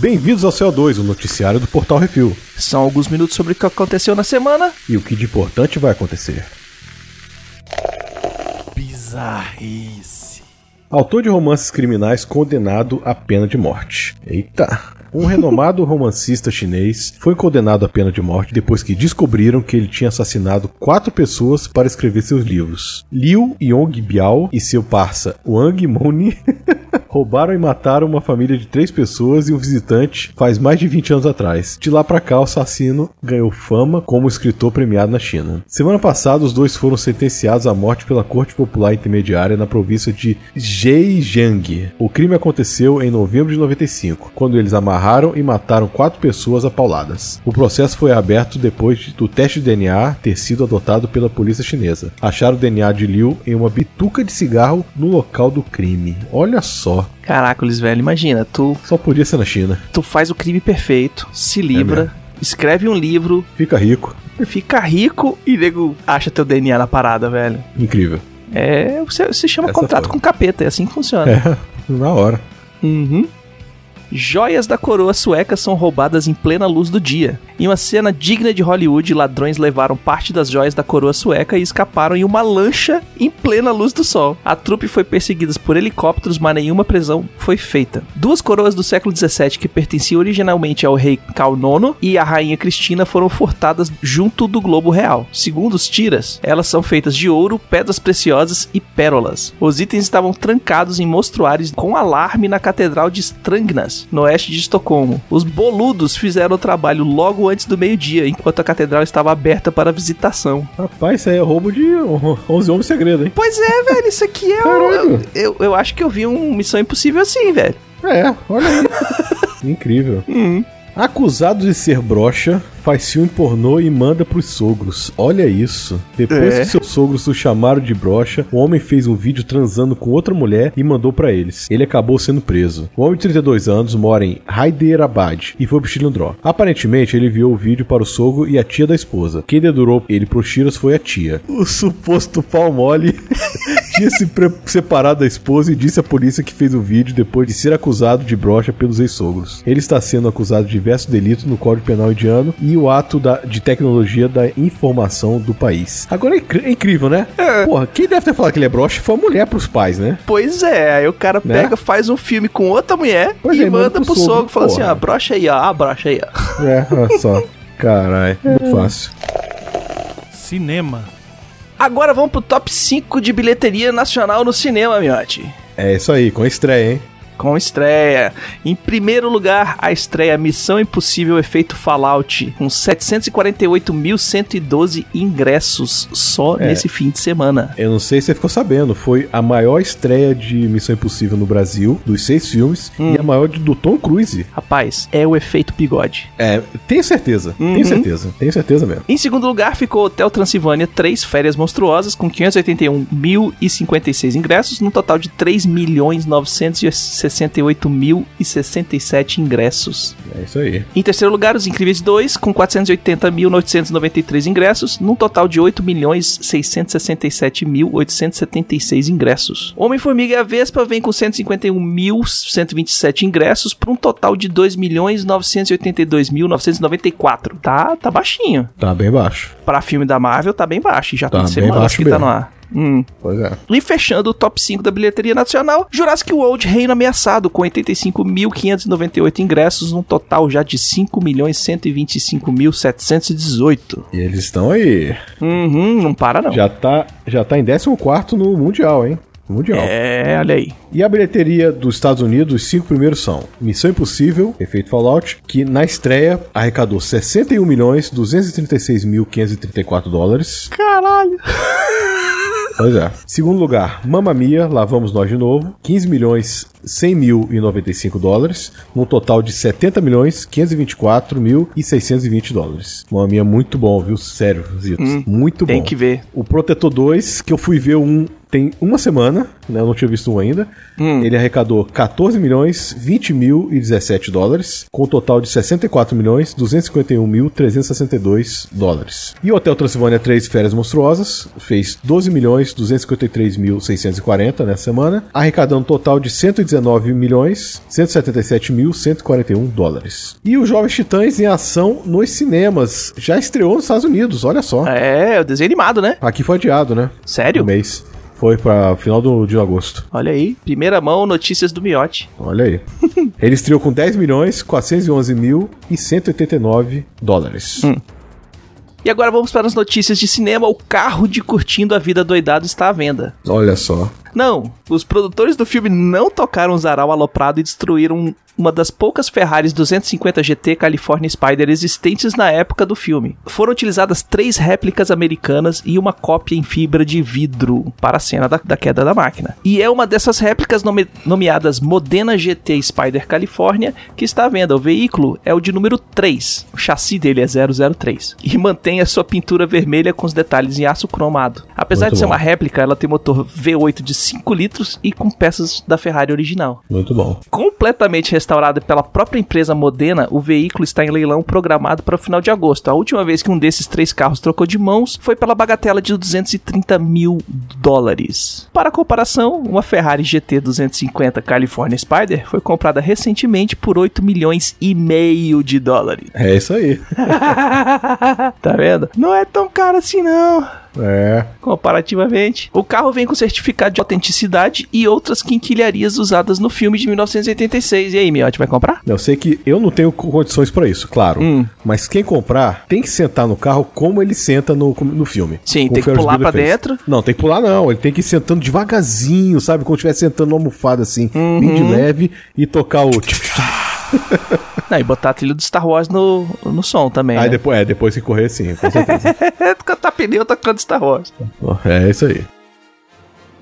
Bem-vindos ao CO2, o noticiário do Portal Refil. São alguns minutos sobre o que aconteceu na semana. E o que de importante vai acontecer. Bizarrice. Autor de romances criminais condenado à pena de morte. Eita. Um renomado romancista chinês foi condenado à pena de morte depois que descobriram que ele tinha assassinado quatro pessoas para escrever seus livros. Liu Yong Biao e seu parça Wang Moni roubaram e mataram uma família de três pessoas e um visitante faz mais de 20 anos atrás. De lá para cá, o assassino ganhou fama como escritor premiado na China. Semana passada, os dois foram sentenciados à morte pela Corte Popular Intermediária na província de Zhejiang. O crime aconteceu em novembro de 95, quando eles amarraram e mataram quatro pessoas a pauladas. O processo foi aberto depois do teste de DNA ter sido adotado pela polícia chinesa. Acharam o DNA de Liu em uma bituca de cigarro no local do crime. Olha só. Caracoles, velho, imagina, tu, Só podia ser na China. tu faz o crime perfeito, se livra, mesmo. escreve um livro, Fica rico. fica rico e nego acha teu DNA na parada, velho. Incrível. É, você, você chama Essa contrato foi. com capeta, é assim que funciona. É, na hora. Uhum. Joias da coroa sueca são roubadas em plena luz do dia. Em uma cena digna de Hollywood, ladrões levaram parte das joias da coroa sueca e escaparam em uma lancha em plena luz do sol. A trupe foi perseguida por helicópteros, mas nenhuma prisão foi feita. Duas coroas do século XVII que pertenciam originalmente ao rei Carl IX e à rainha Cristina foram furtadas junto do globo real. Segundo os tiras, elas são feitas de ouro, pedras preciosas e pérolas. Os itens estavam trancados em mostruários com alarme na Catedral de Strangnas, no oeste de Estocolmo. Os boludos fizeram o trabalho logo antes do meio-dia, enquanto a catedral estava aberta para visitação. Rapaz, isso aí é roubo de 11 homens segredo, hein? Pois é, velho, isso aqui é. Caralho. Eu, eu, eu acho que eu vi um Missão Impossível assim, velho. É, olha aí. Incrível. Acusado de ser broxa, faz filme pornô e manda pros sogros. Olha isso. Depois É. que seus sogros o chamaram de broxa, o homem fez um vídeo transando com outra mulher e mandou pra eles. Ele acabou sendo preso. O homem de 32 anos mora em Hyderabad e foi pro Chilindró. Aparentemente, ele enviou o vídeo para o sogro e a tia da esposa. Quem dedurou ele pros tiros foi a tia. O suposto pau mole tinha se separado da esposa e disse à polícia que fez o vídeo depois de ser acusado de brocha pelos ex-sogros. Ele está sendo acusado de diversos delitos no Código Penal indiano e o ato da- de tecnologia da informação do país. Agora é, é incrível, né? Porra, quem deve ter falado que ele é brocha foi a mulher pros pais, né? Pois é, aí o cara Né? pega, faz um filme com outra mulher Pois e é, manda manda pro pro sogro, sogro, fala assim: ah, brocha aí, ó, ah, brocha aí, ó. É, olha só. Caralho, muito fácil. Cinema. Agora vamos pro top 5 de bilheteria nacional no cinema, miote. É isso aí, com estreia, hein? Com estreia. Em primeiro lugar, a estreia Missão Impossível Efeito Fallout, com 748.112 ingressos só É. nesse fim de semana. Eu não sei se você ficou sabendo, foi a maior estreia de Missão Impossível no Brasil, dos seis filmes, e a maior de- do Tom Cruise. Rapaz, é o efeito bigode. É, tenho certeza, Uhum. tenho certeza, tenho certeza mesmo. Em segundo lugar ficou Hotel Transilvânia 3 Férias Monstruosas, com 581.056 ingressos, num total de 3.968.067 ingressos. É isso aí. Em terceiro lugar, Os Incríveis 2, com 480.993 ingressos, num total de 8.667.876 ingressos. Homem-Formiga e a Vespa vem com 151.127 ingressos, para um total de 2.982.994. Tá, tá baixinho. Tá bem baixo. Pra filme da Marvel, tá bem baixo. Já Tá tem bem semanas que tá mesmo. no ar. Hum. Pois é. E fechando o top 5 da bilheteria nacional, Jurassic World Reino Ameaçado, com 85.598 ingressos, num total já de 5.125.718. E eles estão aí. Uhum, não para não. Já tá, já tá em 14 no Mundial, hein? Mundial. É, olha aí. E a bilheteria dos Estados Unidos, os cinco primeiros são Missão Impossível, Efeito Fallout, que na estreia arrecadou 61 milhões 236.534 dólares. Caralho. Pois é. Segundo lugar, Mamma Mia, Lá Vamos Nós de Novo, 15 milhões 100 mil e 95 dólares, num total de 70 milhões 524 mil e 620 dólares. Mamma Mia muito bom, viu? Sério, Zitos. muito bom. Tem que ver. O Protetor 2, que eu fui ver um tem uma semana, né? Eu não tinha visto um ainda. Hum. Ele arrecadou 14 milhões 20 mil e 17 dólares, com um total de 64 milhões 251 mil 362 dólares. E o Hotel Transilvânia 3 Férias Monstruosas fez 12 milhões 253 mil 640 nessa semana, arrecadando um total de 116 119 milhões 177 mil 141 dólares. E o Jovens Titãs em ação nos cinemas. Já estreou nos Estados Unidos, olha só. É, o desenho animado, né? Aqui foi adiado, né? Sério? Um mês. Foi para final do, de agosto. Olha aí, primeira mão, notícias do Miote. Olha aí. Ele estreou com 10 milhões 411 mil e 189 dólares. Hum. E agora vamos para as notícias de cinema. O carro de Curtindo a Vida Doidado está à venda. Olha só. Não, os produtores do filme não tocaram o Zaral aloprado e destruíram uma das poucas Ferraris 250 GT California Spider existentes na época do filme. Foram utilizadas três réplicas americanas e uma cópia em fibra de vidro para a cena da, da queda da máquina. E é uma dessas réplicas nome, nomeadas Modena GT Spider California que está à venda. O veículo é o de número 3, o chassi dele é 003 e mantém a sua pintura vermelha com os detalhes em aço cromado. Apesar Muito de ser bom. uma réplica, ela tem motor V8 de 5 litros e com peças da Ferrari original. Muito bom. Completamente restaurado pela própria empresa Modena, o veículo está em leilão programado para o final de agosto. A última vez que um desses três carros trocou de mãos foi pela bagatela de 230 mil dólares. Para comparação, uma Ferrari GT 250 California Spider foi comprada recentemente por 8 milhões e meio de dólares. É isso aí. tá vendo? Não é tão caro assim não. É. Comparativamente, o carro vem com certificado de autenticidade e outras quinquilharias usadas no filme de 1986. E aí, Miotti, vai comprar? Eu sei que eu não tenho condições pra isso, claro. Hum. Mas quem comprar tem que sentar no carro como ele senta no, no filme. Sim, tem que pular pra fez. dentro. Não, tem que pular não. Ele tem que ir sentando devagarzinho, sabe? Como se estivesse sentando numa almofada assim, bem Uhum. de leve e tocar o. Não, e botar a trilha do Star Wars no, no som também. Aí né? depois, é, depois que correr sim, com certeza. Cantar pneu tocando Star Wars. é isso aí.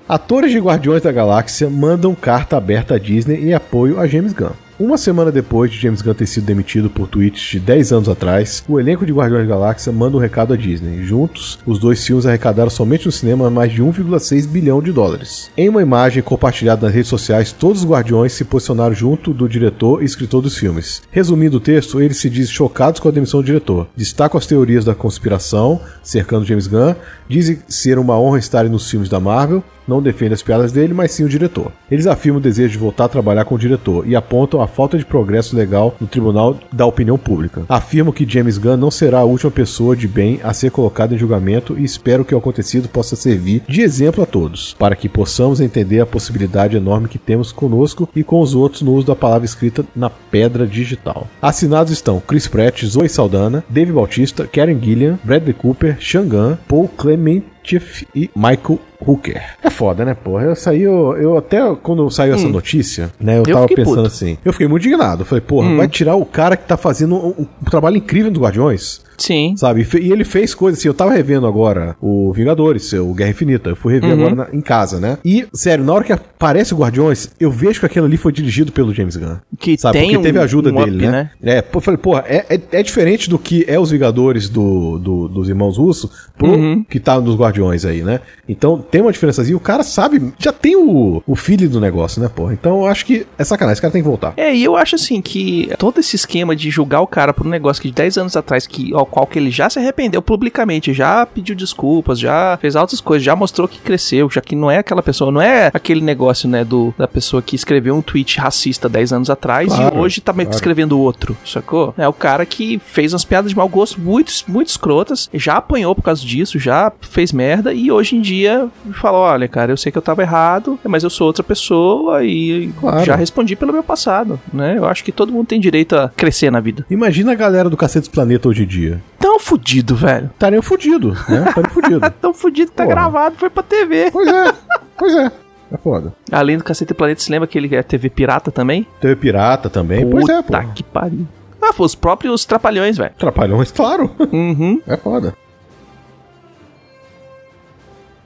Atores de Guardiões da Galáxia mandam carta aberta à Disney em apoio a James Gunn. Uma semana depois de James Gunn ter sido demitido por tweets de 10 anos atrás, o elenco de Guardiões da Galáxia manda um recado à Disney. Juntos, os dois filmes arrecadaram somente no cinema mais de 1,6 bilhão de dólares. Em uma imagem compartilhada nas redes sociais, todos os Guardiões se posicionaram junto do diretor e escritor dos filmes. Resumindo o texto, eles se dizem chocados com a demissão do diretor. Destacam as teorias da conspiração cercando James Gunn, dizem ser uma honra estarem nos filmes da Marvel, não defendem as piadas dele, mas sim o diretor. Eles afirmam o desejo de voltar a trabalhar com o diretor e apontam a falta de progresso legal no Tribunal da Opinião Pública. Afirmam que James Gunn não será a última pessoa de bem a ser colocada em julgamento e espero que o acontecido possa servir de exemplo a todos, para que possamos entender a possibilidade enorme que temos conosco e com os outros no uso da palavra escrita na pedra digital. Assinados estão Chris Pratt, Zoe Saldana, Dave Bautista, Karen Gillian, Bradley Cooper, Shangan, Paul Clementieff e Michael Hooker. É foda, né, porra? Eu saí, eu, eu até quando saiu essa notícia, né, eu, Eu tava pensando puto. assim. Eu fiquei muito indignado. Falei, porra, vai tirar o cara que tá fazendo um, um trabalho incrível do Guardiões? Sim. Sabe? E ele fez coisas assim. Eu tava revendo agora o Vingadores, o Guerra Infinita. Eu fui rever agora na- em casa, né? E, sério, na hora que aparece o Guardiões, eu vejo que aquilo ali foi dirigido pelo James Gunn. Que Sabe? tem Porque teve um- a ajuda um dele, up, né? É, eu falei, porra, é, é, é diferente do que é os Vingadores do, do- dos irmãos russos pro Uhum. que tá nos Guardiões aí, né? Então tem uma diferençazinha. O cara sabe, já tem o, o filho do negócio, né, porra? Então eu acho que é sacanagem. Esse cara tem que voltar. É, e eu acho assim que todo esse esquema de julgar o cara por um negócio que de 10 anos atrás, que, ao qual que ele já se arrependeu publicamente, já pediu desculpas, já fez altas coisas, já mostrou que cresceu, já que não é aquela pessoa, não é aquele negócio, né, do, da pessoa que escreveu um tweet racista 10 anos atrás Claro, e hoje tá meio que claro. escrevendo outro, sacou? É o cara que fez umas piadas de mau gosto muito, muito escrotas, já apanhou por causa disso, já fez merda e hoje em dia fala, olha, cara, eu sei que eu tava errado, mas eu sou outra pessoa e Claro. já respondi pelo meu passado, né? Eu acho que todo mundo tem direito a crescer na vida. Imagina a galera do Cacete Planeta hoje em dia. Tão fudido, velho. Estariam fudido, né? Estariam fudido. Tão fudido que tá Porra. gravado, foi pra TV. Pois é, pois é. É foda. Além do Cacete e Planeta, se lembra que ele é TV pirata também? TV Pirata também. pois é, pô. Puta que pariu. Ah, foi os próprios Trapalhões, velho. Trapalhões, claro. Uhum. É foda.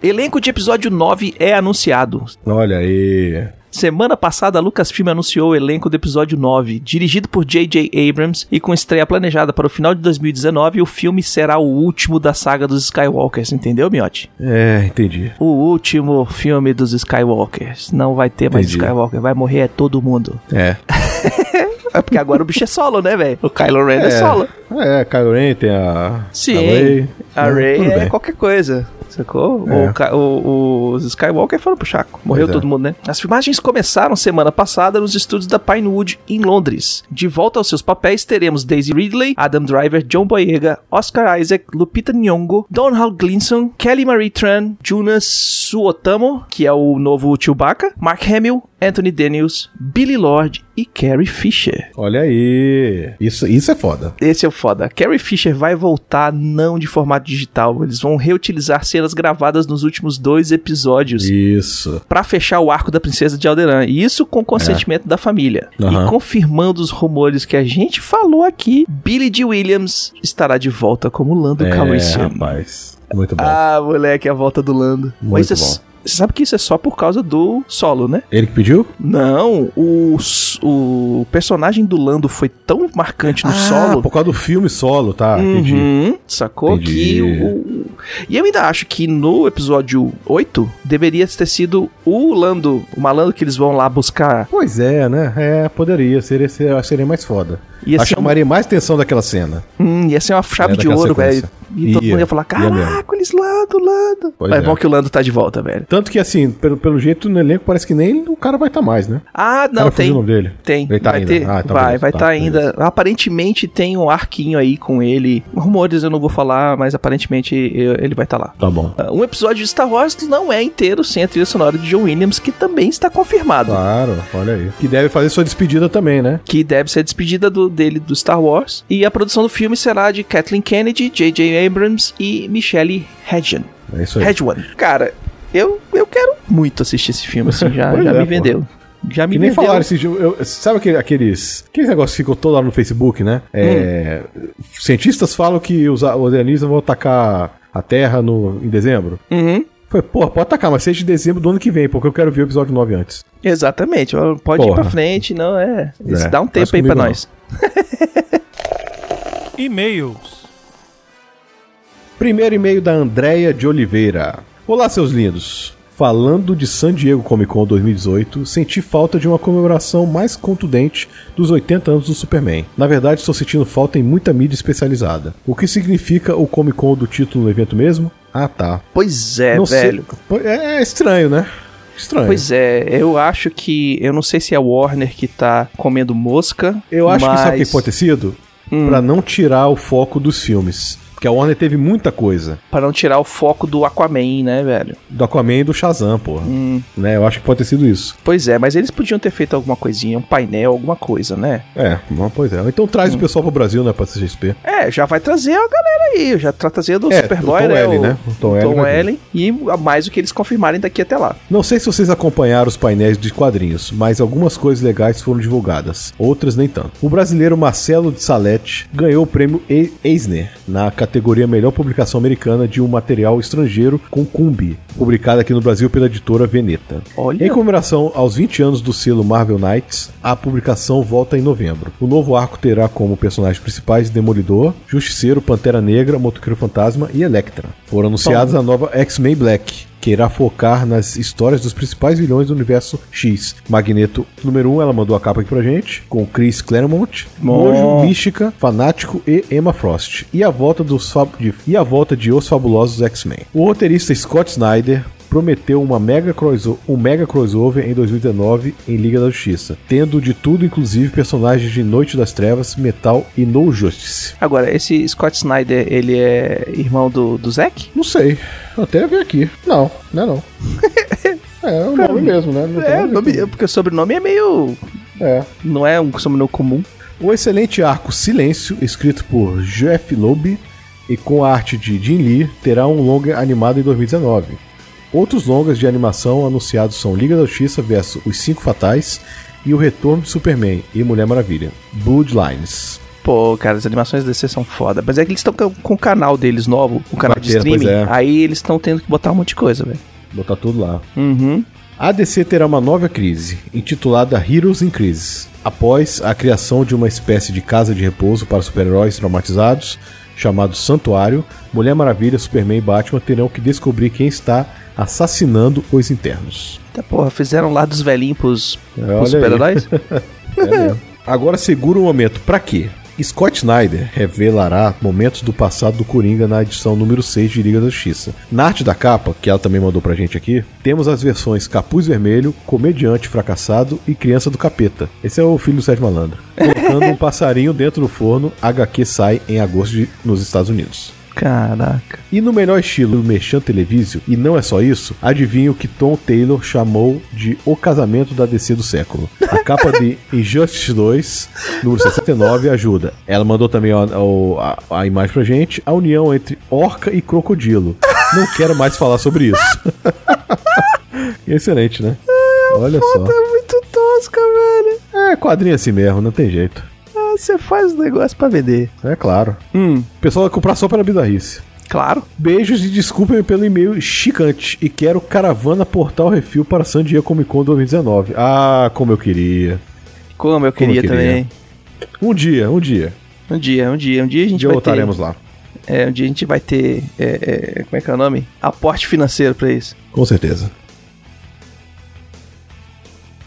Elenco de episódio 9 é anunciado. Olha aí. Semana passada, a Lucasfilm anunciou o elenco do episódio 9, dirigido por J.J. Abrams e com estreia planejada para o final de 2019, o filme será o último da saga dos Skywalkers, entendeu, Miotti? É, entendi. O último filme dos Skywalkers. Não vai ter mais Entendi. Skywalker, vai morrer é todo mundo. É. É porque agora o bicho é solo, né, velho? O Kylo Ren é, solo. É, Kylo Ren tem a. Sim, a Rey. A Né? Ray Tudo é qualquer coisa. Sacou? É. O o- os Skywalker foram pro Chaco. Morreu Pois é. todo mundo, né? As filmagens começaram semana passada nos estúdios da Pinewood, em Londres. De volta aos seus papéis, teremos Daisy Ridley, Adam Driver, John Boyega, Oscar Isaac, Lupita Nyong'o, Donald Gleason, Kelly Marie Tran, Jonas Suotamo, que é o novo Chewbacca, Mark Hamill, Anthony Daniels, Billy Lord e Carrie Fisher. Olha aí. Isso, isso é foda. Esse é o foda. Carrie Fisher vai voltar não de formato digital. Eles vão reutilizar cenas gravadas nos últimos dois episódios Isso. pra fechar o arco da princesa de Alderaan. E isso com consentimento da família. Aham. E confirmando os rumores que a gente falou aqui, Billy D. Williams estará de volta como Lando É, Calrissian. rapaz. Muito bom. Ah, moleque, a volta do Lando. Muito Mas você você sabe que isso é só por causa do solo, né? Ele que pediu? Não, o, o personagem do Lando foi tão marcante no ah, solo por causa do filme solo, tá? Entendi. Uhum, sacou? Entendi. Que o... E eu ainda acho que no episódio 8 deveria ter sido o Lando, o malandro que eles vão lá buscar. Pois é, né? É, poderia. Seria, seria, seria mais foda. Ia ser, que um- chamaria mais atenção daquela cena. hum, ia ser uma chave É, de ouro, velho. E todo Ia, mundo ia falar: caraca, eles Lando, Lando. Pois Mas é é. bom que o Lando tá de volta, velho. Tanto que, assim, pelo, pelo jeito no elenco, parece que nem o cara vai estar mais, né? Ah, O não, cara tem. fugiu o nome dele. Tem, Ele tá vai ainda. ter, Ah, então vai, beleza, vai tá, tá beleza. ainda. Aparentemente tem um arquinho aí com ele. Rumores eu não vou falar, mas aparentemente ele vai estar lá. Tá bom. Uh, Um episódio de Star Wars não é inteiro sem a trilha sonora de John Williams, que também está confirmado. Claro, olha aí. Que deve fazer sua despedida também, né? Que deve ser a despedida do- dele do Star Wars. E a produção do filme será de Kathleen Kennedy, J.J. Abrams e Michelle Hedgen. É isso aí. Hedgewan. Cara, eu, eu quero muito assistir esse filme, assim, já, já é, me pô. Já me Que nem vendeu. falaram esse jogo. eu- Sabe aquele- aqueles. Aqueles negócios que ficam todos lá no Facebook, né? É, Cientistas falam que os, alienígenas vão atacar a Terra no, em dezembro. Uhum. Foi, porra, pode atacar, mas seja de dezembro do ano que vem, porque eu quero ver o episódio 9 antes. Exatamente. Pode ir Porra. pra frente, não é. É, Dá um tempo aí pra não. nós. E-mails. Primeiro e-mail da Andréia de Oliveira. Olá, seus lindos. Falando de San Diego Comic Con 2018, senti falta de uma comemoração mais contundente dos 80 anos do Superman. Na verdade, estou sentindo falta em muita mídia especializada. O que significa o Comic Con do título no evento mesmo? Ah, tá. Pois é, Não sei- velho. Pô, É, é estranho, né? Estranho. Pois é, eu acho que. Eu não sei se é Warner que tá comendo mosca. Eu acho que sabe o que mas- pode ter sido? Hum. Pra não tirar o foco dos filmes. Porque a Warner teve muita coisa. Pra não tirar o foco do Aquaman, né, velho? Do Aquaman e do Shazam, porra. Hum. Né? Eu acho que pode ter sido isso. Pois é, mas eles podiam ter feito alguma coisinha, um painel, alguma coisa, né? É, pois é. Então traz o pessoal pro Brasil, né, pra CXP. É, já vai trazer a galera aí. Já tá trazendo o É, Superboy, Tom né? Welling, o, né? O Tom o Tom. Welling. E mais o que eles confirmarem daqui até lá. Não sei se vocês acompanharam os painéis de quadrinhos, mas algumas coisas legais foram divulgadas, outras nem tanto. O brasileiro Marcelo de Salete ganhou o prêmio Eisner na categoria Melhor Publicação Americana de um material estrangeiro com Cumbi, publicada aqui no Brasil pela editora Veneta. Olha. Em comemoração aos 20 anos do selo Marvel Knights, a publicação volta em novembro. O novo arco terá como personagens principais Demolidor, Justiceiro, Pantera Negra, Motoqueiro Fantasma e Electra. Foram anunciadas a nova X-Men Black, que irá focar nas histórias dos principais vilões do universo X. Magneto, número 1, um, ela mandou a capa aqui pra gente, com Chris Claremont. Mojo, Mística, Fanático e Emma Frost. E a volta dos de, e a volta de Os Fabulosos X-Men. O roteirista Scott Snyder prometeu uma mega crossover, um mega crossover em 2019 em Liga da Justiça, tendo de tudo inclusive personagens de Noite das Trevas, Metal e No Justice. Agora, esse Scott Snyder, ele é irmão do, do Zack? Não sei, até ver aqui. Não, não é não. é o nome mesmo, né? Não É, nome- ver porque o sobrenome é meio. é. Não é um sobrenome comum. O excelente arco Silêncio, escrito por Jeff Loeb e com a arte de Jim Lee, terá um longa animado em 2019. Outros longas de animação anunciados são Liga da Justiça vs Os Cinco Fatais e O Retorno de Superman e Mulher Maravilha, Bloodlines. Pô, cara, as animações DC são foda. Mas é que eles estão com, o canal deles novo, o canal de ter, pois streaming. é. Aí eles estão tendo que botar um monte de coisa, velho. Botar tudo lá. Uhum. A DC terá uma nova crise, intitulada Heroes in Crisis. Após a criação de uma espécie de casa de repouso para super-heróis traumatizados, chamado Santuário, Mulher Maravilha, Superman e Batman terão que descobrir quem está assassinando os internos. Tá, porra, fizeram lá dos velhinhos pros, Olha pros super-heróis? É mesmo. Agora segura um momento, pra quê? Scott Snyder revelará momentos do passado do Coringa na edição número 6 de Liga da Justiça. Na arte da capa, que ela também mandou pra gente aqui, temos as versões Capuz Vermelho, Comediante Fracassado e Criança do Capeta. Esse é o filho do Sérgio Malandro. Colocando um passarinho dentro do forno, HQ sai em agosto de- nos Estados Unidos. Caraca. E no melhor estilo do Merchan Televisio, e não é só isso, adivinha o que Tom Taylor chamou de O Casamento da DC do Século. A capa de Injustice 2, número 69, ajuda. Ela mandou também a, a, a imagem pra gente, a união entre orca e crocodilo. Não quero mais falar sobre isso. Excelente, né? Olha só. É muito tosca, velho. É quadrinho assim mesmo, não tem jeito. Você faz o negócio pra vender. É claro. Hum, O pessoal vai comprar só pela bizarrice. claro. Beijos e desculpem pelo e-mail chicante. E quero caravana Portal Refil para San Diego Comic Con 2019. Ah, como eu queria. Como eu queria, eu queria. também. Um dia, um dia. Um dia, um dia, um dia a Um gente dia vai voltaremos ter. lá. É, um dia a gente vai ter. é, é, como é que é o nome? Aporte financeiro pra isso. Com certeza.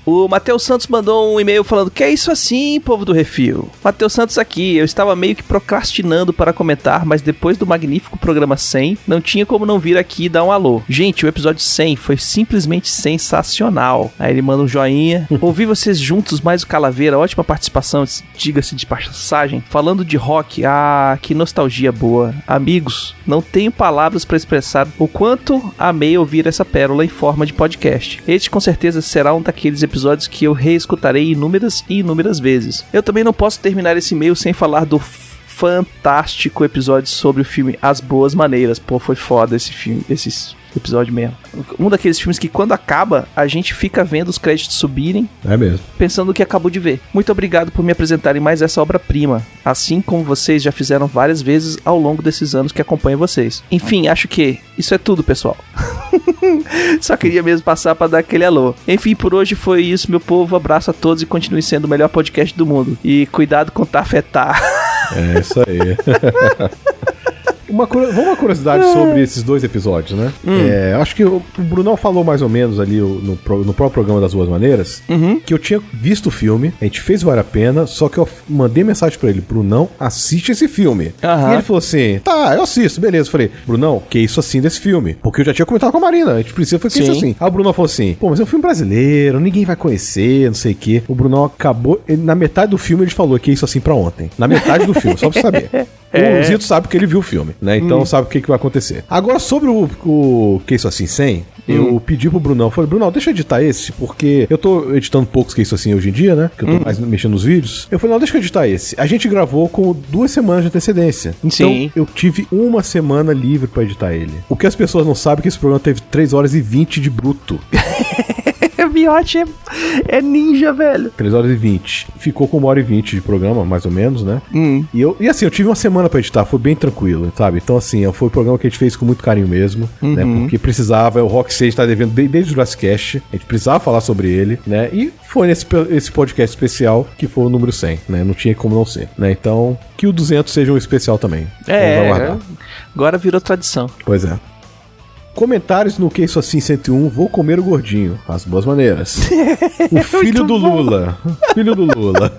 O Matheus Santos mandou um e-mail falando: Que é isso assim, povo do Refil? Matheus Santos aqui, eu estava meio que procrastinando para comentar, mas depois do magnífico programa 100, não tinha como não vir aqui e dar um alô. Gente, o episódio 100 foi simplesmente sensacional. Aí ele manda um joinha. Ouvi vocês juntos, mais o Calaveira, ótima participação, diga-se de passagem. Falando de rock, ah, que nostalgia boa. Amigos, não tenho palavras para expressar o quanto amei ouvir essa pérola em forma de podcast. Este com certeza será um daqueles episódios que eu reescutarei inúmeras e inúmeras vezes. Eu também não posso terminar esse e-mail sem falar do fantástico episódio sobre o filme As Boas Maneiras. Pô, foi foda esse filme, esse episódio mesmo. Um daqueles filmes que quando acaba, a gente fica vendo os créditos subirem É mesmo. pensando no que acabou de ver. Muito obrigado por me apresentarem mais essa obra-prima, assim como vocês já fizeram várias vezes ao longo desses anos que acompanho vocês. Enfim, acho que isso é tudo, pessoal. Só queria mesmo passar para dar aquele alô. Enfim, por hoje foi isso, meu povo. Abraço a todos e continue sendo o melhor podcast do mundo. E cuidado com tafetar. É isso aí. Uma, uma curiosidade sobre esses dois episódios, né? É, acho que o o Brunão falou mais ou menos ali no, pro- no próprio programa das Duas Maneiras Uhum. que eu tinha visto o filme, a gente fez Vale a Pena, só que eu mandei mensagem pra ele, Brunão, assiste esse filme. Aham. E ele falou assim, tá, eu assisto, beleza. Eu falei, Brunão, que isso assim desse filme? Porque eu já tinha comentado com a Marina, a gente precisa que isso Sim. assim. Aí o Brunão falou assim, pô, mas é um filme brasileiro, ninguém vai conhecer, não sei o quê. O Brunão acabou, ele- na metade do filme ele falou que é isso assim pra ontem. Na metade do filme, só pra você saber. É. O Zito sabe que ele viu o filme, né? Então sabe o que, que vai acontecer. Agora, sobre o, o Que Isso Assim 100, eu pedi pro Brunão, falei, Brunão, deixa eu editar esse, porque eu tô editando poucos Que Isso Assim hoje em dia, né? Que eu tô mais mexendo nos vídeos. Eu falei, não, deixa eu editar esse. A gente gravou com duas semanas de antecedência. Então, Sim. eu tive uma semana livre pra editar ele. O que as pessoas não sabem é que esse programa teve 3 horas e 20 de bruto. Miote é, é ninja, velho. 3 horas e 20. Ficou com 1 hora e 20 de programa, mais ou menos, né? Hum. E, eu, e assim, eu tive uma semana pra editar, foi bem tranquilo, sabe? Então, assim, foi um programa que a gente fez com muito carinho mesmo, né? Porque precisava, o Rock 6 tá devendo de- desde o Jurassic Cast, a gente precisava falar sobre ele, né? E foi nesse esse podcast especial que foi o número 100, né? Não tinha como não ser, né? Então, que o 200 seja um especial também. É, agora virou tradição. Pois é. Comentários no Que Isso Assim 101, vou comer o gordinho. As boas maneiras. O filho do Lula. Filho do Lula.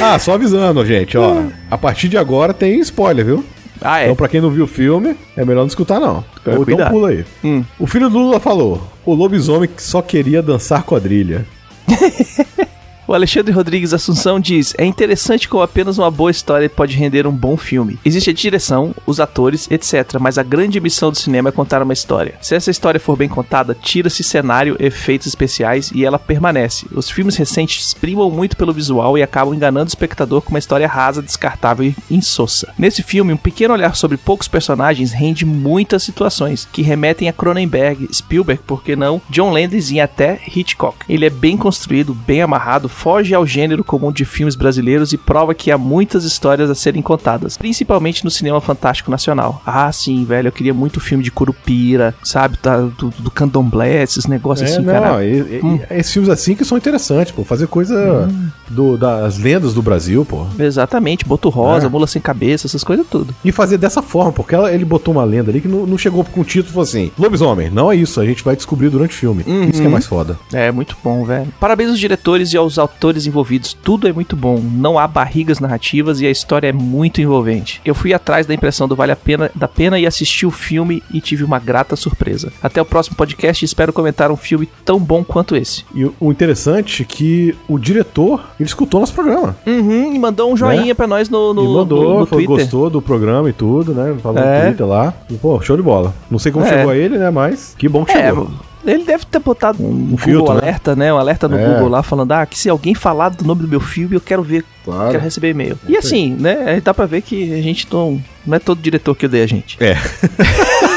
ah, só avisando, gente, ó. A partir de agora tem spoiler, viu? Ah, é. Então, pra quem não viu o filme, é melhor não escutar, não. É, Ou então pula aí. Hum. O filho do Lula falou: o lobisomem só queria dançar quadrilha. O Alexandre Rodrigues Assunção diz: É interessante como apenas uma boa história pode render um bom filme. Existe a direção, os atores, etc. Mas a grande missão do cinema é contar uma história. Se essa história for bem contada, tira-se cenário, efeitos especiais e ela permanece. Os filmes recentes primam muito pelo visual e acabam enganando o espectador com uma história rasa, descartável e insossa. Nesse filme, um pequeno olhar sobre poucos personagens rende muitas situações que remetem a Cronenberg, Spielberg, por que não, John Landis e até Hitchcock. Ele é bem construído, bem amarrado, foge ao gênero comum de filmes brasileiros e prova que há muitas histórias a serem contadas, principalmente no cinema fantástico nacional. Ah, sim, velho, eu queria muito filme de Curupira, sabe, da- do, do Candomblé, esses negócios É, assim, não, cara. e- e- Hum. esses filmes assim que são interessantes, pô. Fazer coisa do- das lendas do Brasil, pô. Exatamente, Boto Rosa, É. Mula Sem Cabeça, essas coisas tudo. E fazer dessa forma, porque ela- ele botou uma lenda ali que não, não chegou com o título e falou assim: Lobisomem. Não é isso, a gente vai descobrir durante o filme. Isso que é mais foda. É, muito bom, velho. Parabéns aos diretores e aos autores envolvidos, tudo é muito bom. Não há barrigas narrativas e a história é muito envolvente. Eu fui atrás da impressão do Vale a Pena, da Pena e assisti o filme e tive uma grata surpresa. Até o próximo podcast e espero comentar um filme tão bom quanto esse. E o- interessante é que o diretor, ele escutou nosso programa. Uhum, e mandou um joinha Né? pra nós no, no, e mandou, no, no Twitter. gostou do programa e tudo, né? Falou É. no Twitter lá. E, pô, show de bola. Não sei como É. chegou a ele, né? Mas que bom que É, chegou. Ele deve ter botado um, Google filtro, né? alerta, né? Um alerta no É. Google lá falando: ah, que se alguém falar do nome do meu filme, eu quero ver, Claro. quero receber e-mail. E assim, né? Dá pra ver que a gente não, não é todo diretor que odeia a gente. É.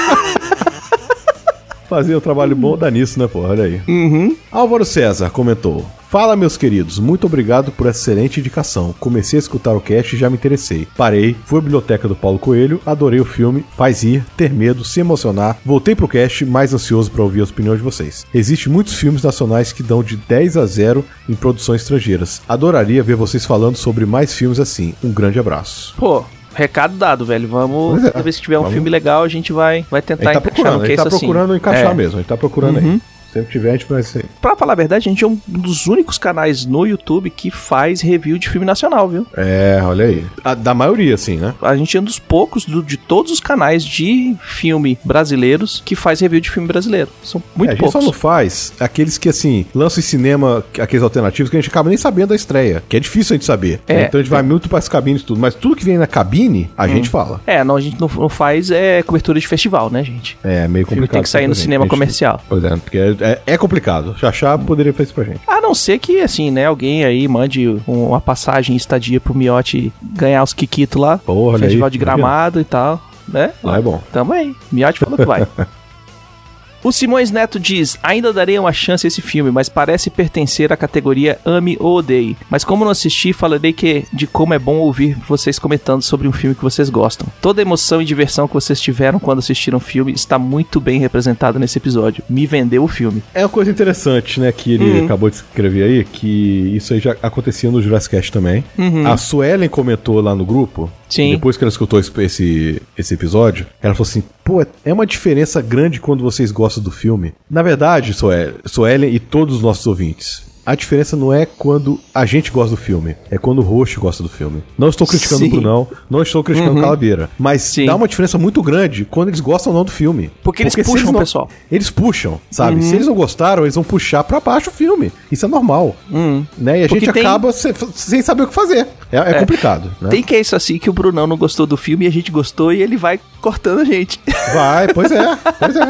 Fazer um trabalho bom dá nisso, né, pô? Olha aí. Uhum. Álvaro César comentou: Fala, meus queridos, muito obrigado por essa excelente indicação. Comecei a escutar o cast e já me interessei. Parei, fui à biblioteca do Paulo Coelho, adorei o filme, faz rir, ter medo, se emocionar. Voltei pro cast mais ansioso para ouvir as opiniões de vocês. Existem muitos filmes nacionais que dão de 10 a 0 em produções estrangeiras. Adoraria ver vocês falando sobre mais filmes assim. Um grande abraço. Pô, recado dado, velho. Vamos, é. toda vez que tiver um Vamos. filme legal, a gente vai, vai tentar tá encaixar procurando, a gente tá assim. procurando encaixar É. mesmo, a gente tá procurando Uhum. aí. Sempre tiver, a gente vai ser. Pra falar a verdade, a gente é um dos únicos canais no YouTube que faz review de filme nacional, viu? É, olha aí. A- da maioria, assim, né? A gente é um dos poucos do- de todos os canais de filme brasileiros que faz review de filme brasileiro. São muito É, a gente poucos. só não faz aqueles que, assim, lançam em cinema aqueles alternativos que a gente acaba nem sabendo da estreia. Que é difícil a gente saber. É. né? Então a gente vai muito pras cabines e tudo. Mas tudo que vem na cabine, a gente fala. É, não, a gente não, não faz é, cobertura de festival, né, gente? É meio O filme complicado. tem que sair pra no cinema gente- comercial. Pois é, porque é, é- é complicado. Chachá poderia fazer isso pra gente. A não ser que, assim, né, alguém aí mande um- uma passagem estadia pro Miote ganhar os Kikito lá. Porra, festival aí, de tá gramado e tal, né? Lá é bom. Tamo aí. Miote falou que vai. O Simões Neto diz: Ainda darei uma chance a esse filme, mas parece pertencer à categoria Ame ou Odeie. Mas como não assisti, falarei que de como é bom ouvir vocês comentando sobre um filme que vocês gostam. Toda a emoção e diversão que vocês tiveram quando assistiram o filme está muito bem representada nesse episódio. Me vendeu o filme. É uma coisa interessante, né, que ele Uhum. acabou de escrever aí, que isso aí já acontecia no Jurassic Cast também. A Suelen comentou lá no grupo, Uhum. Sim. depois que ela escutou esse, esse, esse episódio, ela falou assim, pô, é uma diferença grande quando vocês gostam do filme. Na verdade, Suelen e todos os nossos ouvintes, a diferença não é quando a gente gosta do filme, é quando o host gosta do filme. Não estou criticando Sim. o Brunão, não estou criticando o Calaveira, mas Sim. dá uma diferença muito grande quando eles gostam ou não do filme. Porque eles se puxam o não- pessoal. Eles puxam, sabe? Uhum. Se eles não gostaram, eles vão puxar pra baixo o filme. Isso é normal. Né? E a Porque gente tem- acaba se- sem saber o que fazer. É, é complicado. Né? Tem que é isso assim que o Brunão não gostou do filme e a gente gostou e ele vai cortando a gente. Vai, pois é. Pois é.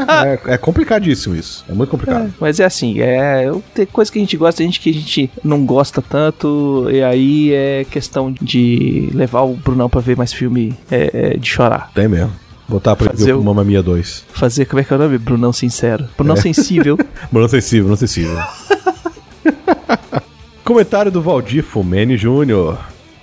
É, é complicadíssimo isso. É muito complicado. Mas é assim, é. Tem coisa que a gente gosta, gente que a gente não gosta tanto, e aí é questão de levar o Brunão pra ver mais filme é, é, de chorar. Tem mesmo. Botar pra Fazer ver o Mamma Mia 2. Fazer, como é que é o nome? Brunão sincero. É. Brunão sensível. Não sensível, não sensível. Comentário do Valdir Fumene Júnior.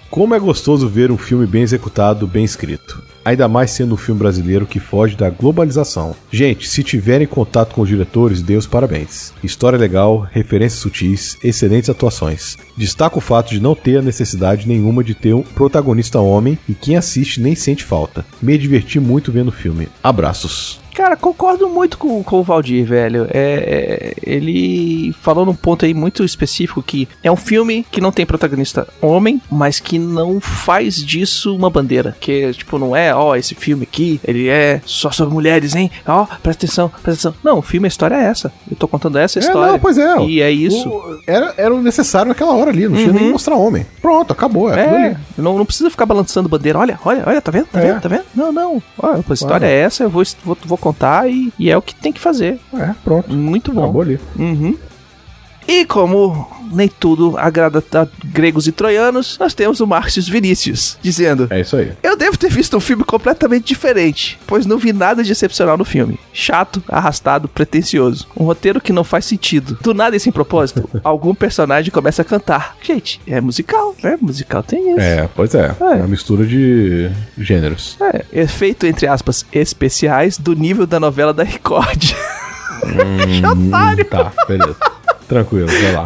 Como é gostoso ver um filme bem executado, bem escrito. Ainda mais sendo um filme brasileiro que foge da globalização. Gente, se tiverem contato com os diretores, dê os parabéns. História legal, referências sutis, excelentes atuações. Destaco o fato de não ter a necessidade nenhuma de ter um protagonista homem e quem assiste nem sente falta. Me diverti muito vendo o filme. Abraços. Cara, concordo muito com, com o Valdir, velho. É, é, ele falou num ponto aí muito específico que é um filme que não tem protagonista homem, mas que não faz disso uma bandeira. Que, tipo, não é, ó, esse filme aqui, ele é só sobre mulheres, hein? Ó, presta atenção, presta atenção. Não, o filme, a história é essa. Eu tô contando essa É, história. não, pois é. E é isso. O- era, era o necessário naquela hora ali, não tinha nem mostrar homem. Pronto, acabou. É, É, ali. não, não precisa ficar balançando bandeira. Olha, olha, olha, tá vendo? Tá É. vendo? Tá vendo? Não, não. Olha, a história é essa, eu vou, vou, vou contar e, e é o que tem que fazer. É, pronto. Muito bom. Acabou ali. Uhum. E como nem tudo agrada a gregos e troianos, nós temos o Márcio Vinícius dizendo: É isso aí. Eu devo ter visto um filme completamente diferente, pois não vi nada de excepcional no filme. Chato, arrastado, pretencioso. Um roteiro que não faz sentido. Do nada e sem propósito, algum personagem começa a cantar. Gente, é musical, né? Musical tem isso. É, pois é. É uma mistura de gêneros. É, efeito, entre aspas, especiais do nível da novela da Record. que otário! Tá, beleza. Tranquilo, vai lá.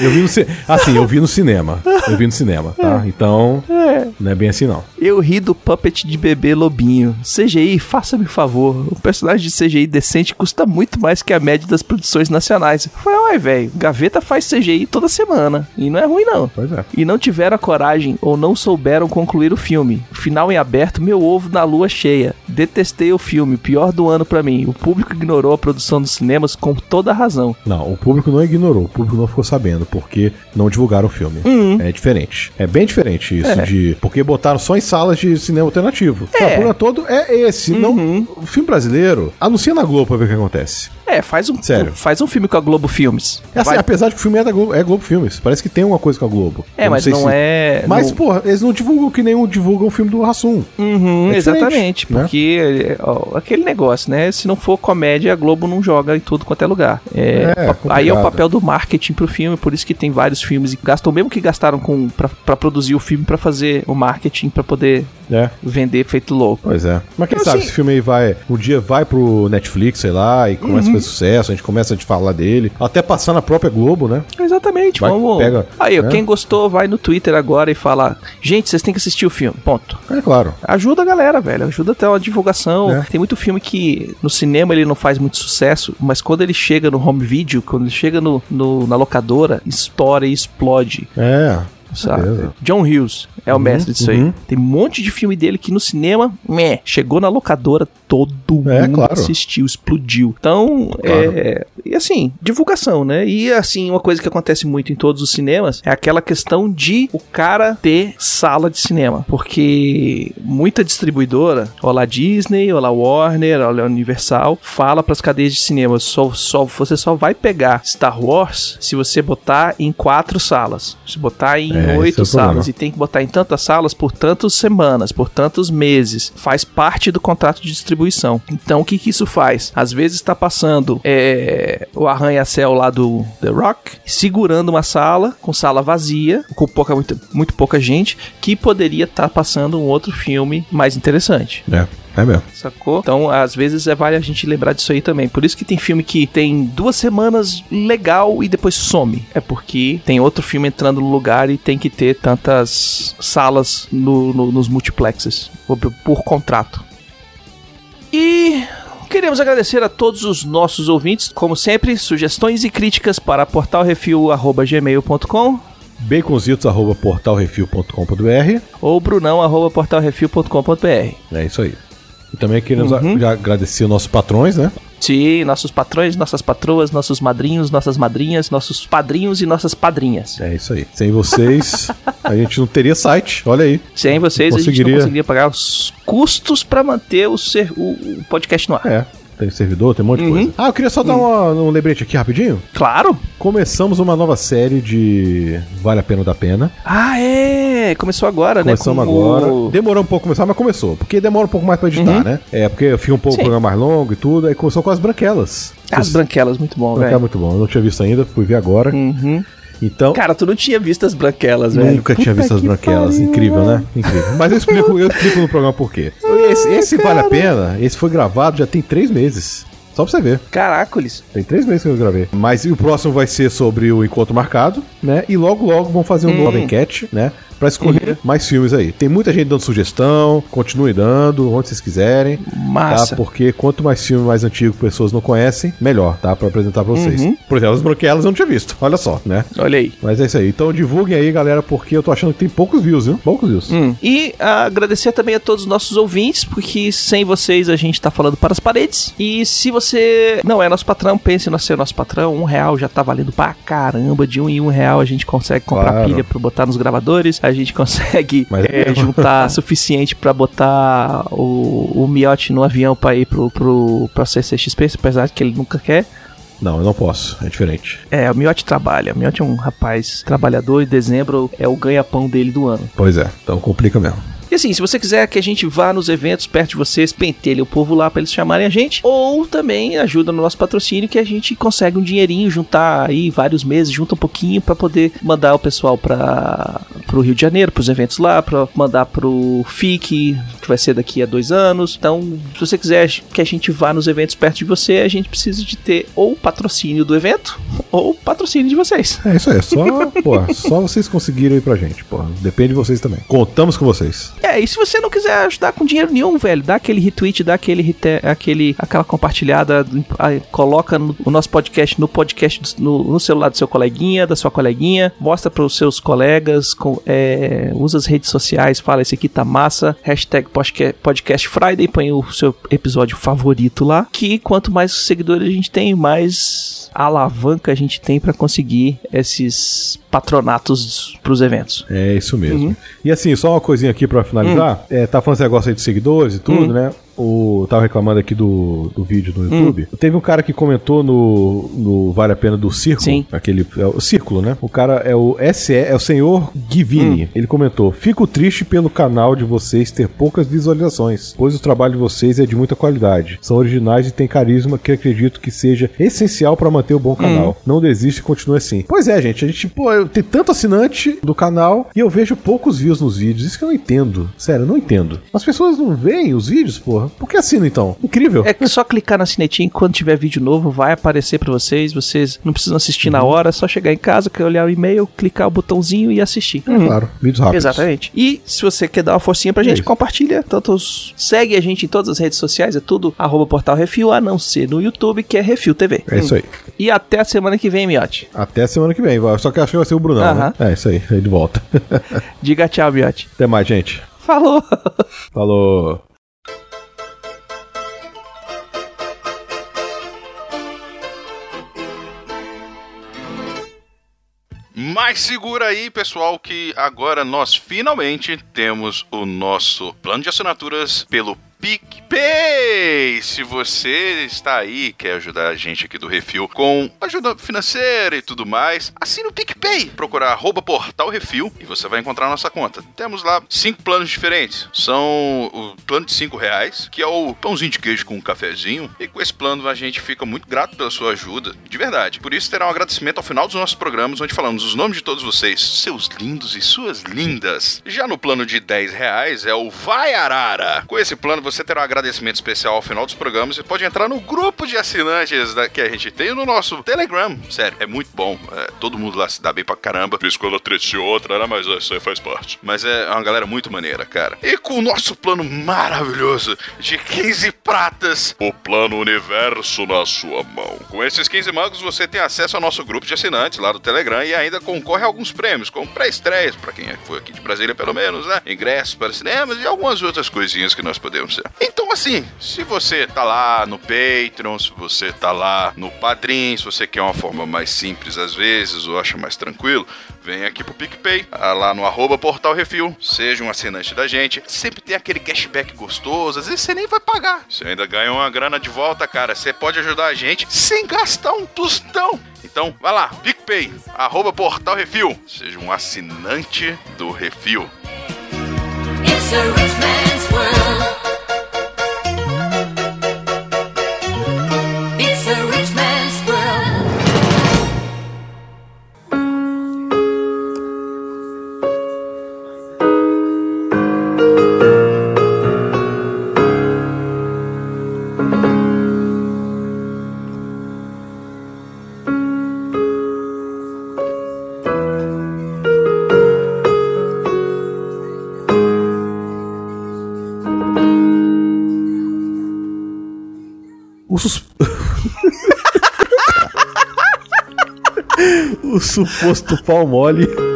Eu vi no ci... Assim, eu vi no cinema. Eu vi no cinema, tá? Então, É. não é bem assim não. Eu ri do puppet de bebê lobinho. CGI, faça-me favor. O personagem de CGI decente custa muito mais que a média das produções nacionais. Falei, uai, velho, Gaveta faz CGI toda semana. E não é ruim, não. Pois é. E não tiveram a coragem ou não souberam concluir o filme. Final em aberto, meu ovo na lua cheia. Detestei o filme, pior do ano pra mim. O público ignorou a produção dos cinemas com toda a razão. Não, o público não ignorou, o público não ficou sabendo, porque não divulgaram o filme. É diferente. É bem diferente isso Uhum. É. de. Porque botaram só em salas de cinema alternativo. É. Não, o problema todo é esse. Uhum. Não, o filme brasileiro, anuncia na Globo pra ver o que acontece. É, faz um, Sério. faz um filme com a Globo Filmes. É assim, apesar de que o filme é da Globo, é Globo Filmes. Parece que tem uma coisa com a Globo. É, Eu mas não se- é. Mas, não- porra, eles não divulgam que nem divulgam o filme do Rassum. Uhum, É exatamente, né? porque ó, aquele negócio, né? Se não for comédia, a Globo não joga em tudo quanto é lugar. É, É, aí é o papel do marketing pro filme, por isso que tem vários filmes e gastam, mesmo que gastaram com pra, pra produzir o filme pra fazer o marketing pra poder É. vender feito louco. Pois é. Mas quem Então, sabe assim- esse filme aí vai. Um dia vai pro Netflix, sei lá, e começa Uhum. A fazer sucesso, a gente começa a te falar dele. Até passar na própria Globo, né? Exatamente, Vai, vamos. pega, aí, né? quem gostou, vai no Twitter agora e fala: Gente, vocês têm que assistir o filme. Ponto. É claro. Ajuda a galera, velho. Ajuda até a divulgação. É. Tem muito filme que no cinema ele não faz muito sucesso, mas quando ele chega no home video, quando ele chega no, no- na locadora, estoura e explode. É. Sabe? John Hughes é o mestre disso uhum. aí. Tem um monte de filme dele que no cinema, meh, chegou na locadora, todo É, mundo claro. assistiu, explodiu. Então, Claro. é. E assim, divulgação, né? E assim, uma coisa que acontece muito em todos os cinemas é aquela questão de o cara ter sala de cinema. Porque muita distribuidora, olá Disney, olá Warner, olá Universal, fala pras cadeias de cinema, só, só, você só vai pegar Star Wars se você botar em quatro salas. Se botar em É, é oito problema. salas. E tem que botar em tantas salas por tantas semanas, por tantos meses. Faz parte do contrato de distribuição. Então o que, que isso faz? Às vezes está passando é, o arranha-céu lá do The Rock, segurando uma sala, com sala vazia, com pouca, muito, muito pouca gente, que poderia estar passando um outro filme mais interessante. É. É mesmo. Sacou? Então, às vezes é vale a gente lembrar disso aí também. Por isso que tem filme que tem duas semanas legal e depois some. É porque tem outro filme entrando no lugar e tem que ter tantas salas no- no- nos multiplexes por, por contrato. E Queremos agradecer a todos os nossos ouvintes. Como sempre, sugestões e críticas para portalrefil.gmail.com baconzitos.portalrefil.com.br ou brunão.portalrefil.com.br. É isso aí. E também queremos Uhum. agradecer os nossos patrões, né? Sim, nossos patrões, nossas patroas, nossos madrinhos, nossas madrinhas, nossos padrinhos e nossas padrinhas. É isso aí. Sem vocês, a gente não teria site. Olha aí. Sem vocês, a gente não conseguiria pagar os custos para manter o, ser, o, o podcast no ar. É. Tem servidor, tem um monte de Uhum. coisa. Ah, eu queria só dar uma- um lembrete aqui rapidinho. Claro! Começamos uma nova série de Vale a Pena ou da Pena. Ah, é! Começou agora, Começamos né? com agora. o- Demorou um pouco começar, mas começou. Porque demora um pouco mais pra editar, Uhum. né? É, porque fica um pouco o programa mais longo e tudo. Aí começou com as branquelas. As branquelas, muito bom, Branquela é velho. muito bom. Eu não tinha visto ainda, fui ver agora. Uhum. Então. Cara, tu não tinha visto as branquelas, velho. Nunca tinha Puta visto as que branquelas. pariu, Incrível, velho. né? Incrível. Mas eu explico, eu explico no programa por quê. Esse, esse vale a pena, esse foi gravado já tem três meses. Só pra você ver. Caracoles. Tem três meses que eu gravei. Mas e o próximo vai ser sobre o encontro marcado, né? E logo, logo vão fazer um Hum. novo enquete, né? Pra escolher Uhum. mais filmes aí. Tem muita gente dando sugestão, continue dando, onde vocês quiserem. Massa. Tá? Porque quanto mais filme mais antigo pessoas não conhecem, melhor, tá? Pra apresentar pra vocês. Uhum. Por exemplo, as branquelas eu não tinha visto. Olha só, né? Olha aí. Mas é isso aí. Então divulguem aí, galera, porque eu tô achando que tem poucos views, viu? Poucos views. Hum. E ah, agradecer também a todos os nossos ouvintes, porque sem vocês a gente tá falando para as paredes. E se você não é nosso patrão, pense em ser nosso patrão. Um real já tá valendo pra caramba. De um em um real a gente consegue comprar Claro. pilha pra botar nos gravadores. A gente consegue é é, juntar suficiente pra botar o, o miote no avião pra ir pro, pro, pra CCXP, apesar de que ele nunca quer. Não, eu não posso. É diferente. É, o Miote trabalha. O Miote é um rapaz trabalhador e dezembro é o ganha-pão dele do ano. Pois é. Então complica mesmo. E assim, se você quiser que a gente vá nos eventos perto de vocês, pentelhe o povo lá pra eles chamarem a gente, ou também ajuda no nosso patrocínio que a gente consegue um dinheirinho, juntar aí vários meses, junta um pouquinho pra poder mandar o pessoal para pro Rio de Janeiro, pros eventos lá, pra mandar pro FIC, que vai ser daqui a dois anos. Então, se você quiser que a gente vá nos eventos perto de você, a gente precisa de ter ou patrocínio do evento ou patrocínio de vocês. É isso aí, só, só vocês conseguirem aí pra gente, pô. Depende de vocês também. Contamos com vocês. É, e se você não quiser ajudar com dinheiro nenhum, velho, dá aquele retweet, dá aquele, aquele aquela compartilhada, coloca no- o nosso podcast no podcast no, no celular do seu coleguinha, da sua coleguinha, mostra para os seus colegas, com, é, usa as redes sociais, fala esse aqui tá massa, hashtag podcast Friday, põe o seu episódio favorito lá, que quanto mais seguidores a gente tem, mais alavanca a gente tem para conseguir esses patronatos pros eventos. É isso mesmo. Uhum. E assim, só uma coisinha aqui pra finalizar. É, tá falando esse negócio aí de seguidores e tudo, Hum. né? O, tava reclamando aqui do, do vídeo no YouTube. Teve um cara que comentou no, no Vale a Pena do Círculo. Sim. Aquele, é o Círculo, né? O cara é o SE, é o senhor Givini. Ele comentou: Fico triste pelo canal de vocês ter poucas visualizações, pois o trabalho de vocês é de muita qualidade. São originais e têm carisma que acredito que seja essencial pra manter o bom canal. Não desiste e continue assim. Pois é, gente. A gente, pô, tenho tanto assinante do canal e eu vejo poucos views nos vídeos. Isso que eu não entendo. Sério, eu não entendo. As pessoas não veem os vídeos, porra. Por que assina então? Incrível. É que só clicar na sinetinha quando tiver vídeo novo vai aparecer pra vocês. Vocês não precisam assistir na hora, é só chegar em casa, quer olhar o e-mail, clicar o botãozinho e assistir. É claro, vídeos rápidos. Exatamente. E se você quer dar uma forcinha pra É gente, isso. compartilha. Tanto segue a gente em todas as redes sociais, é tudo arroba portal Refil, a não ser no YouTube, que é Refil TV. É isso aí. E até a semana que vem, Miote. Até semana que vem. Só que acho que vai ser o Brunão, Aham. né? É isso aí. Aí de volta. Diga tchau, Miote. Até mais, gente. Falou! Falou. Mas segura aí, pessoal, que agora nós finalmente temos o nosso plano de assinaturas pelo PicPay. Se você está aí, quer ajudar a gente aqui do Refil com ajuda financeira e tudo mais, assine o PicPay. Procurar arroba portal Refil e você vai encontrar nossa conta. Temos lá cinco planos diferentes. São o plano de cinco reais, que é o pãozinho de queijo com um cafezinho. E com esse plano a gente fica muito grato pela sua ajuda, de verdade. Por isso terá um agradecimento ao final dos nossos programas, onde falamos os nomes de todos vocês, seus lindos e suas lindas. Já no plano de 10 reais é o Vai Arara. Com esse plano você terá um agradecimento especial ao final dos programas e pode entrar no grupo de assinantes da- que a gente tem no nosso Telegram. Sério, é muito bom. É, todo mundo lá se dá bem pra caramba. Por isso quando trete outra, né? Mas isso aí faz parte. Mas é uma galera muito maneira, cara. E com o nosso plano maravilhoso de 15 pratas, o plano universo na sua mão. Com esses 15 mangos você tem acesso ao nosso grupo de assinantes lá do Telegram e ainda concorre a alguns prêmios, como pré-estreias, pra quem foi aqui de Brasília pelo menos, né? Ingressos para cinemas e algumas outras coisinhas que nós podemos. Então, assim, se você tá lá no Patreon, se você tá lá no Padrim, se você quer uma forma mais simples às vezes ou acha mais tranquilo, vem aqui pro PicPay, ah, lá no arroba Portal Refil, seja um assinante da gente. Sempre tem aquele cashback gostoso, às vezes você nem vai pagar. Você ainda ganha uma grana de volta, cara. Você pode ajudar a gente sem gastar um tostão. Então, vai lá, PicPay, arroba Portal Refil. Seja um assinante do Refil. It's a rich man's world. Suposto pau mole